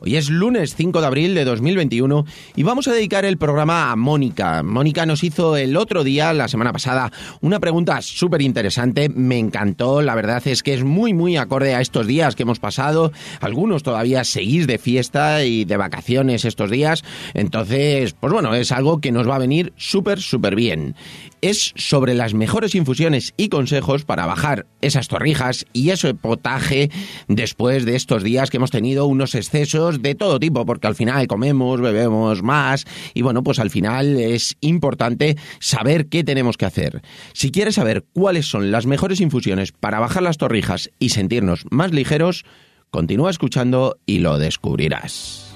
Hoy es lunes 5 de abril de 2021 y vamos a dedicar el programa a Mónica. Mónica nos hizo el otro día, la semana pasada, una pregunta súper interesante. Me encantó, la verdad es que es muy, muy acorde a estos días que hemos pasado. Algunos todavía seguís de fiesta y de vacaciones estos días. Entonces, pues bueno, es algo que nos va a venir súper, súper bien es sobre las mejores infusiones y consejos para bajar esas torrijas y ese potaje después de estos días que hemos tenido unos excesos de todo tipo, porque al final comemos, bebemos más y bueno, pues al final es importante saber qué tenemos que hacer. Si quieres saber cuáles son las mejores infusiones para bajar las torrijas y sentirnos más ligeros, continúa escuchando y lo descubrirás.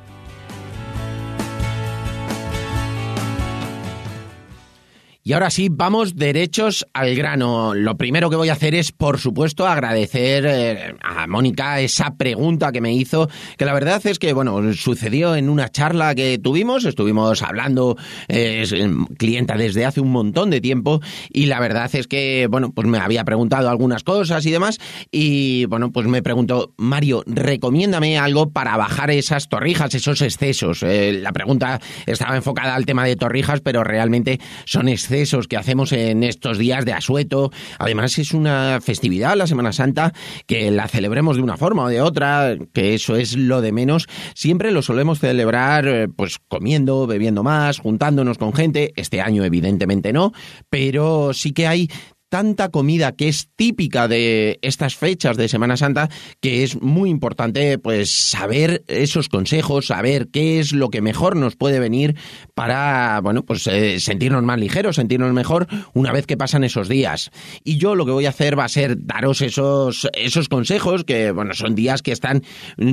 Y ahora sí, vamos derechos al grano. Lo primero que voy a hacer es, por supuesto, agradecer eh, a Mónica esa pregunta que me hizo, que la verdad es que, bueno, sucedió en una charla que tuvimos, estuvimos hablando, eh, es clienta desde hace un montón de tiempo, y la verdad es que, bueno, pues me había preguntado algunas cosas y demás, y bueno, pues me preguntó, Mario, recomiéndame algo para bajar esas torrijas, esos excesos. Eh, la pregunta estaba enfocada al tema de torrijas, pero realmente son excesos excesos que hacemos en estos días de asueto. Además es una festividad, la Semana Santa, que la celebremos de una forma o de otra, que eso es lo de menos. Siempre lo solemos celebrar eh, pues comiendo, bebiendo más, juntándonos con gente. Este año evidentemente no, pero sí que hay tanta comida que es típica de estas fechas de Semana Santa que es muy importante pues saber esos consejos, saber qué es lo que mejor nos puede venir para bueno, pues eh, sentirnos más ligeros, sentirnos mejor una vez que pasan esos días. Y yo lo que voy a hacer va a ser daros esos esos consejos que bueno, son días que están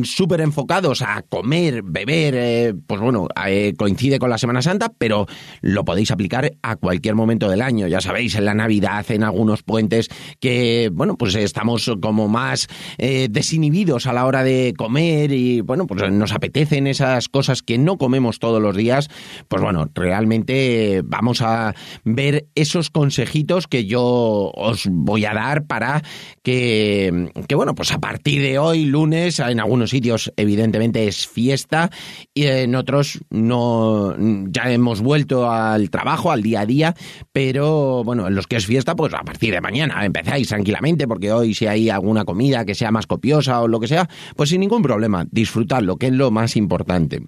súper enfocados a comer, beber, eh, pues bueno, eh, coincide con la Semana Santa, pero lo podéis aplicar a cualquier momento del año, ya sabéis, en la Navidad, en algunos puentes que, bueno, pues estamos como más eh, desinhibidos a la hora de comer y, bueno, pues nos apetecen esas cosas que no comemos todos los días, pues bueno, realmente vamos a ver esos consejitos que yo os voy a dar para que, que bueno, pues a partir de hoy, lunes, en algunos sitios evidentemente es fiesta y en otros no, ya hemos vuelto al trabajo, al día a día, pero bueno, en los que es fiesta, pues a partir de mañana empezáis tranquilamente, porque hoy si hay alguna comida que sea más copiosa o lo que sea, pues sin ningún problema, disfrutadlo, que es lo más importante.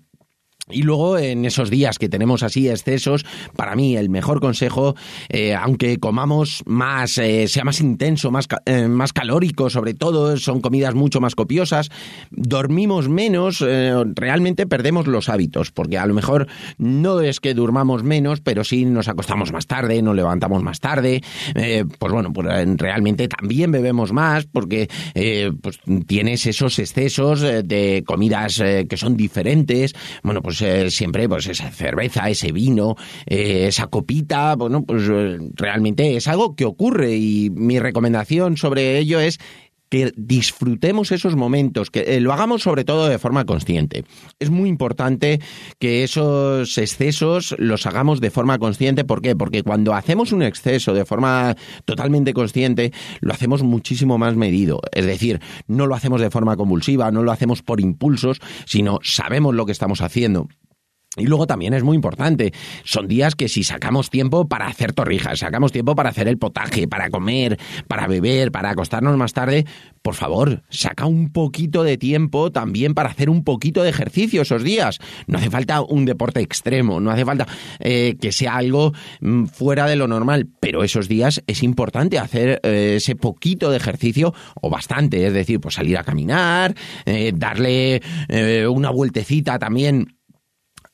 Y luego en esos días que tenemos así excesos, para mí el mejor consejo, eh, aunque comamos más, eh, sea más intenso, más, eh, más calórico, sobre todo, son comidas mucho más copiosas, dormimos menos, realmente perdemos los hábitos, porque a lo mejor no es que durmamos menos, pero sí nos acostamos más tarde, nos levantamos más tarde, pues bueno, pues realmente también bebemos más, porque pues tienes esos excesos de comidas que son diferentes, bueno, pues eh, siempre pues esa cerveza, ese vino, eh, esa copita, bueno, pues eh, realmente es algo que ocurre y mi recomendación sobre ello es que disfrutemos esos momentos, que lo hagamos sobre todo de forma consciente. Es muy importante que esos excesos los hagamos de forma consciente. ¿Por qué? Porque cuando hacemos un exceso de forma totalmente consciente, lo hacemos muchísimo más medido. Es decir, no lo hacemos de forma convulsiva, no lo hacemos por impulsos, sino sabemos lo que estamos haciendo. Y luego también es muy importante, son días que si sacamos tiempo para hacer torrijas, sacamos tiempo para hacer el potaje, para comer, para beber, para acostarnos más tarde, por favor, saca un poquito de tiempo también para hacer un poquito de ejercicio esos días. No hace falta un deporte extremo, no hace falta eh, que sea algo mm, fuera de lo normal, pero esos días es importante hacer eh, ese poquito de ejercicio o bastante, es decir, pues salir a caminar, eh, darle una vueltecita también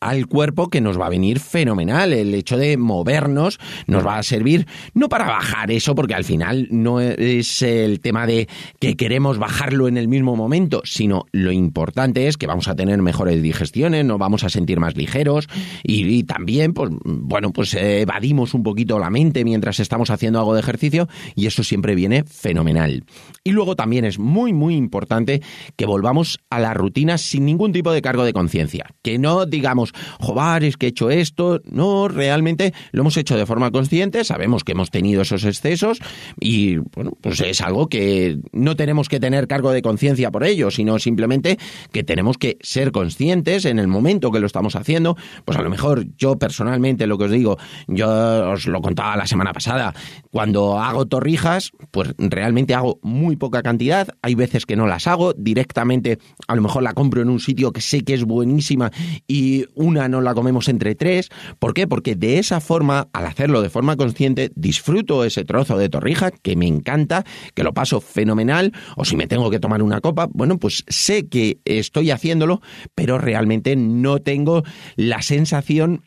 al cuerpo que nos va a venir fenomenal. El hecho de movernos nos va a servir no para bajar eso, porque al final no es el tema de que queremos bajarlo en el mismo momento, sino lo importante es que vamos a tener mejores digestiones, nos vamos a sentir más ligeros y, también, pues bueno, pues evadimos un poquito la mente mientras estamos haciendo algo de ejercicio y eso siempre viene fenomenal. Y luego también es muy, muy importante que volvamos a la rutina sin ningún tipo de cargo de conciencia. Que no digamos, joder, es que he hecho esto. No, realmente lo hemos hecho de forma consciente, sabemos que hemos tenido esos excesos y, bueno, pues es algo que no tenemos que tener cargo de conciencia por ello, sino simplemente que tenemos que ser conscientes en el momento que lo estamos haciendo. Pues a lo mejor yo personalmente, lo que os digo, yo os lo contaba la semana pasada, cuando hago torrijas, pues realmente hago muy poca cantidad, hay veces que no las hago, directamente a lo mejor la compro en un sitio que sé que es buenísima y una no la comemos entre tres. ¿Por qué? Porque de esa forma, al hacerlo de forma consciente, disfruto ese trozo de torrija que me encanta, que lo paso fenomenal, o si me tengo que tomar una copa, bueno, pues sé que estoy haciéndolo, pero realmente no tengo la sensación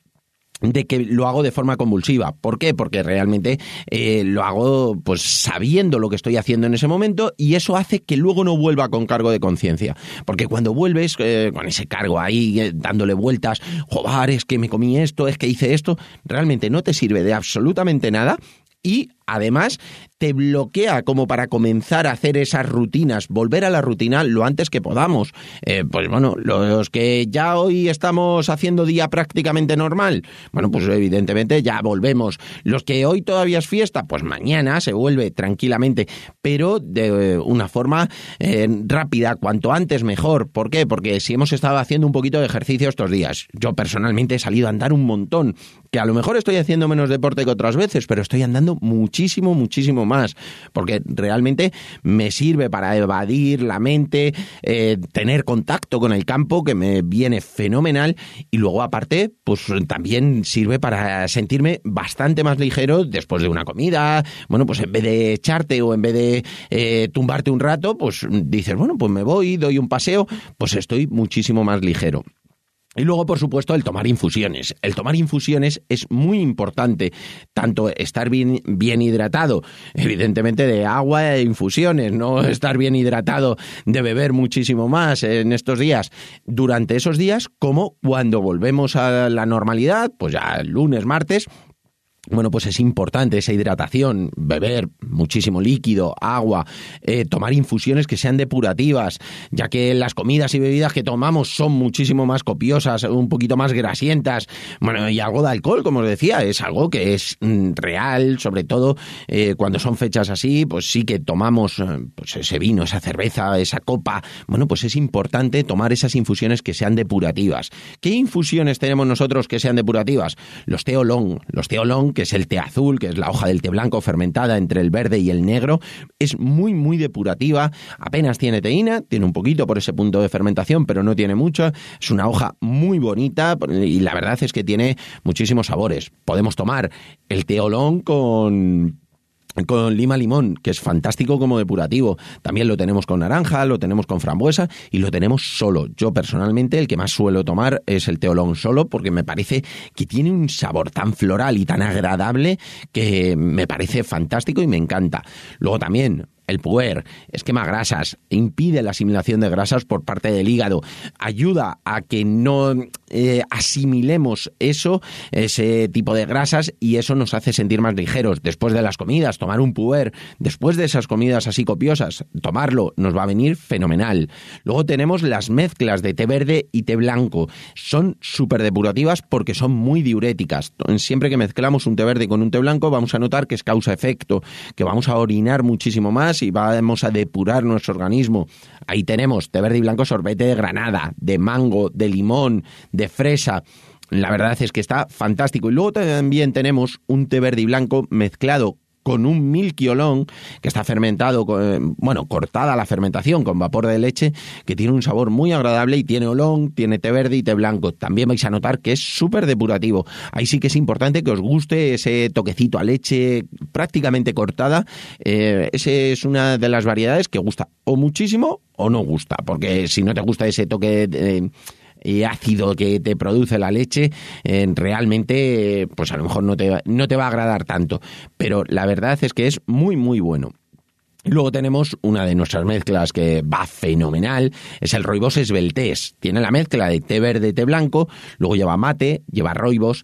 de que lo hago de forma convulsiva. ¿Por qué? Porque realmente eh, lo hago pues sabiendo lo que estoy haciendo en ese momento y eso hace que luego no vuelva con cargo de conciencia. Porque cuando vuelves eh, con ese cargo ahí eh, dándole vueltas, joder, es que me comí esto, es que hice esto, realmente no te sirve de absolutamente nada y además te bloquea como para comenzar a hacer esas rutinas, volver a la rutina lo antes que podamos. Eh, pues bueno, los que ya hoy estamos haciendo día prácticamente normal, bueno, pues evidentemente ya volvemos. Los que hoy todavía es fiesta, pues mañana se vuelve tranquilamente, pero de una forma eh, rápida, cuanto antes mejor. ¿Por qué? Porque si hemos estado haciendo un poquito de ejercicio estos días, yo personalmente he salido a andar un montón, que a lo mejor estoy haciendo menos deporte que otras veces, pero estoy andando muchísimo, muchísimo más, porque realmente me sirve para evadir la mente, eh, tener contacto con el campo, que me viene fenomenal, y luego aparte, pues también sirve para sentirme bastante más ligero después de una comida, bueno, pues en vez de echarte o en vez de eh, tumbarte un rato, pues dices, bueno, pues me voy, doy un paseo, pues estoy muchísimo más ligero. Y luego, por supuesto, el tomar infusiones. El tomar infusiones es muy importante, tanto estar bien, bien hidratado, evidentemente de agua e infusiones, no estar bien hidratado de beber muchísimo más en estos días, durante esos días, como cuando volvemos a la normalidad, pues ya lunes, martes, bueno, pues es importante esa hidratación, beber muchísimo líquido, agua, eh, tomar infusiones que sean depurativas, ya que las comidas y bebidas que tomamos son muchísimo más copiosas, un poquito más grasientas, bueno, y algo de alcohol, como os decía, es algo que es mm, real, sobre todo eh, cuando son fechas así, pues sí que tomamos eh, pues ese vino, esa cerveza, esa copa, bueno, pues es importante tomar esas infusiones que sean depurativas. ¿Qué infusiones tenemos nosotros que sean depurativas? Los teolón, los teolón que es el té azul, que es la hoja del té blanco fermentada entre el verde y el negro. Es muy, muy depurativa, apenas tiene teína, tiene un poquito por ese punto de fermentación, pero no tiene mucho. Es una hoja muy bonita y la verdad es que tiene muchísimos sabores. Podemos tomar el té olón con con lima limón, que es fantástico como depurativo. También lo tenemos con naranja, lo tenemos con frambuesa y lo tenemos solo. Yo personalmente el que más suelo tomar es el teolón solo porque me parece que tiene un sabor tan floral y tan agradable que me parece fantástico y me encanta. Luego también el puer, esquema grasas, impide la asimilación de grasas por parte del hígado, ayuda a que no eh, asimilemos eso, ese tipo de grasas, y eso nos hace sentir más ligeros. Después de las comidas, tomar un puer, después de esas comidas así copiosas, tomarlo nos va a venir fenomenal. Luego tenemos las mezclas de té verde y té blanco. Son súper depurativas porque son muy diuréticas. Siempre que mezclamos un té verde con un té blanco, vamos a notar que es causa efecto, que vamos a orinar muchísimo más y vamos a depurar nuestro organismo. Ahí tenemos té verde y blanco sorbete de granada, de mango, de limón, de fresa la verdad es que está fantástico. Y luego también tenemos un té verde y blanco mezclado con un milky que está fermentado, bueno, cortada la fermentación con vapor de leche, que tiene un sabor muy agradable y tiene olón, tiene té verde y té blanco. También vais a notar que es súper depurativo. Ahí sí que es importante que os guste ese toquecito a leche prácticamente cortada. Eh, esa es una de las variedades que gusta o muchísimo o no gusta, porque si no te gusta ese toque... De, y ácido que te produce la leche, eh, realmente, pues a lo mejor no te, no te va a agradar tanto. Pero la verdad es que es muy, muy bueno. Luego tenemos una de nuestras mezclas que va fenomenal, es el roibos esbeltés. Tiene la mezcla de té verde, té blanco, luego lleva mate, lleva roibos,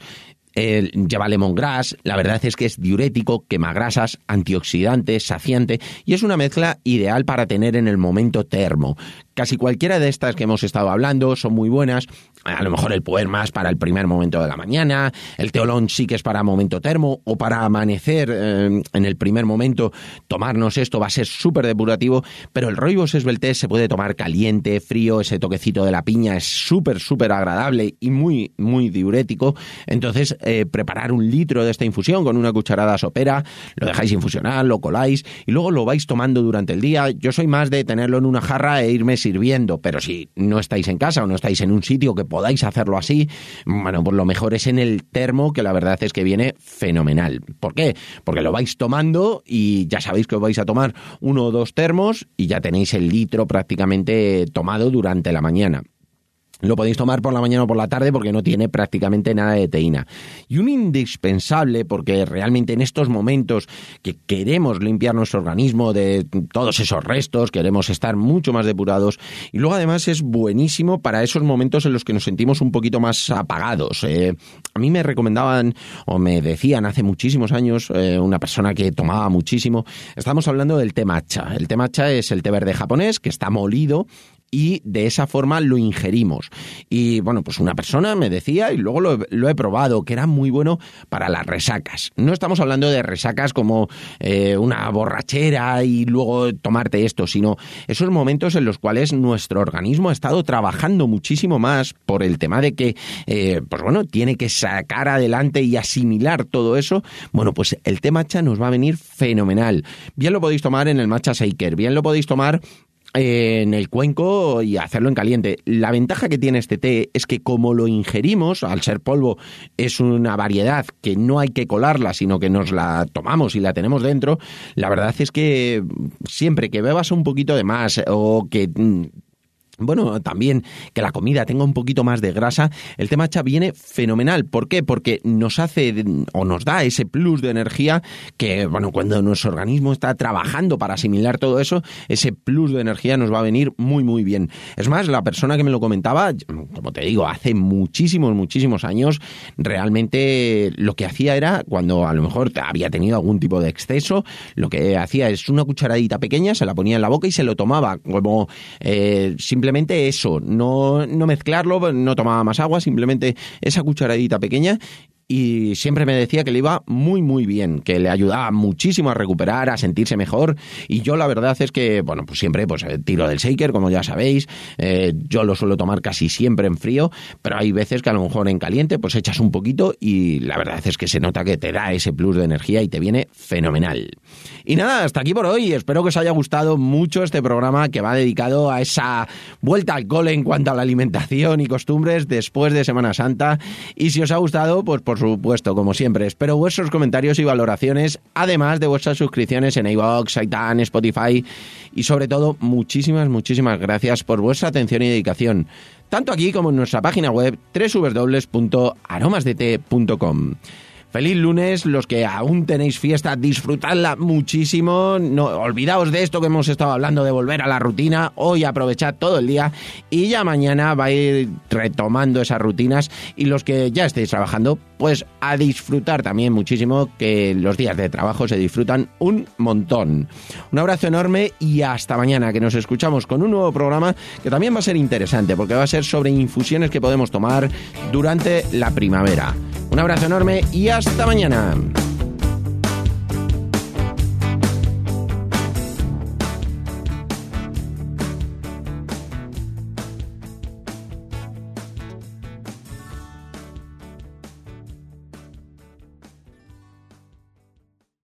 eh, lleva lemongrass, la verdad es que es diurético, quema grasas, antioxidante, saciante y es una mezcla ideal para tener en el momento termo. Casi cualquiera de estas que hemos estado hablando son muy buenas. A lo mejor el puer más para el primer momento de la mañana, el teolón sí que es para momento termo o para amanecer eh, en el primer momento. Tomarnos esto va a ser súper depurativo, pero el roibos esbeltés se puede tomar caliente, frío, ese toquecito de la piña es súper, súper agradable y muy, muy diurético. Entonces, eh, preparar un litro de esta infusión con una cucharada sopera, lo dejáis infusionar, lo coláis y luego lo vais tomando durante el día. Yo soy más de tenerlo en una jarra e irme sirviendo, pero si no estáis en casa o no estáis en un sitio que podáis hacerlo así, bueno, pues lo mejor es en el termo, que la verdad es que viene fenomenal. ¿Por qué? Porque lo vais tomando y ya sabéis que os vais a tomar uno o dos termos y ya tenéis el litro prácticamente tomado durante la mañana. Lo podéis tomar por la mañana o por la tarde porque no tiene prácticamente nada de teína. Y un indispensable, porque realmente en estos momentos que queremos limpiar nuestro organismo de todos esos restos, queremos estar mucho más depurados. Y luego además es buenísimo para esos momentos en los que nos sentimos un poquito más apagados. Eh, a mí me recomendaban o me decían hace muchísimos años eh, una persona que tomaba muchísimo, estamos hablando del té matcha. El té matcha es el té verde japonés que está molido y de esa forma lo ingerimos. Y bueno, pues una persona me decía, y luego lo, he probado, que era muy bueno para las resacas. No estamos hablando de resacas como eh, una borrachera y luego tomarte esto, sino esos momentos en los cuales nuestro organismo ha estado trabajando muchísimo más por el tema de que, eh, pues bueno, tiene que sacar adelante y asimilar todo eso. Bueno, pues el té matcha nos va a venir fenomenal. Bien lo podéis tomar en el matcha shaker, bien lo podéis tomar en el cuenco y hacerlo en caliente. La ventaja que tiene este té es que como lo ingerimos, al ser polvo, es una variedad que no hay que colarla, sino que nos la tomamos y la tenemos dentro, la verdad es que siempre que bebas un poquito de más o que mm, bueno, también que la comida tenga un poquito más de grasa, el té matcha viene fenomenal. ¿Por qué? Porque nos hace o nos da ese plus de energía que, bueno, cuando nuestro organismo está trabajando para asimilar todo eso, ese plus de energía nos va a venir muy, muy bien. Es más, la persona que me lo comentaba, como te digo, hace muchísimos, muchísimos años, realmente lo que hacía era, cuando a lo mejor había tenido algún tipo de exceso, lo que hacía es una cucharadita pequeña, se la ponía en la boca y se lo tomaba, como eh, simplemente eso, no, no mezclarlo, no tomaba más agua, simplemente esa cucharadita pequeña y siempre me decía que le iba muy muy bien, que le ayudaba muchísimo a recuperar, a sentirse mejor. Y yo la verdad es que, bueno, pues siempre pues eh, tiro del shaker, como ya sabéis, eh, yo lo suelo tomar casi siempre en frío, pero hay veces que a lo mejor en caliente pues echas un poquito y la verdad es que se nota que te da ese plus de energía y te viene fenomenal. Y nada, hasta aquí por hoy, espero que os haya gustado mucho este programa que va dedicado a esa vuelta al cole en cuanto a la alimentación y costumbres después de Semana Santa. Y si os ha gustado, pues por por supuesto, como siempre. Espero vuestros comentarios y valoraciones, además de vuestras suscripciones en iVoox, iTunes, Spotify y sobre todo, muchísimas, muchísimas gracias por vuestra atención y dedicación, tanto aquí como en nuestra página web www.aromasdt.com. Feliz lunes, los que aún tenéis fiesta, disfrutadla muchísimo. No olvidaos de esto que hemos estado hablando de volver a la rutina. Hoy aprovechad todo el día y ya mañana va a ir retomando esas rutinas y los que ya estéis trabajando, pues a disfrutar también muchísimo que los días de trabajo se disfrutan un montón. Un abrazo enorme y hasta mañana que nos escuchamos con un nuevo programa que también va a ser interesante porque va a ser sobre infusiones que podemos tomar durante la primavera. Un abrazo enorme y hasta mañana.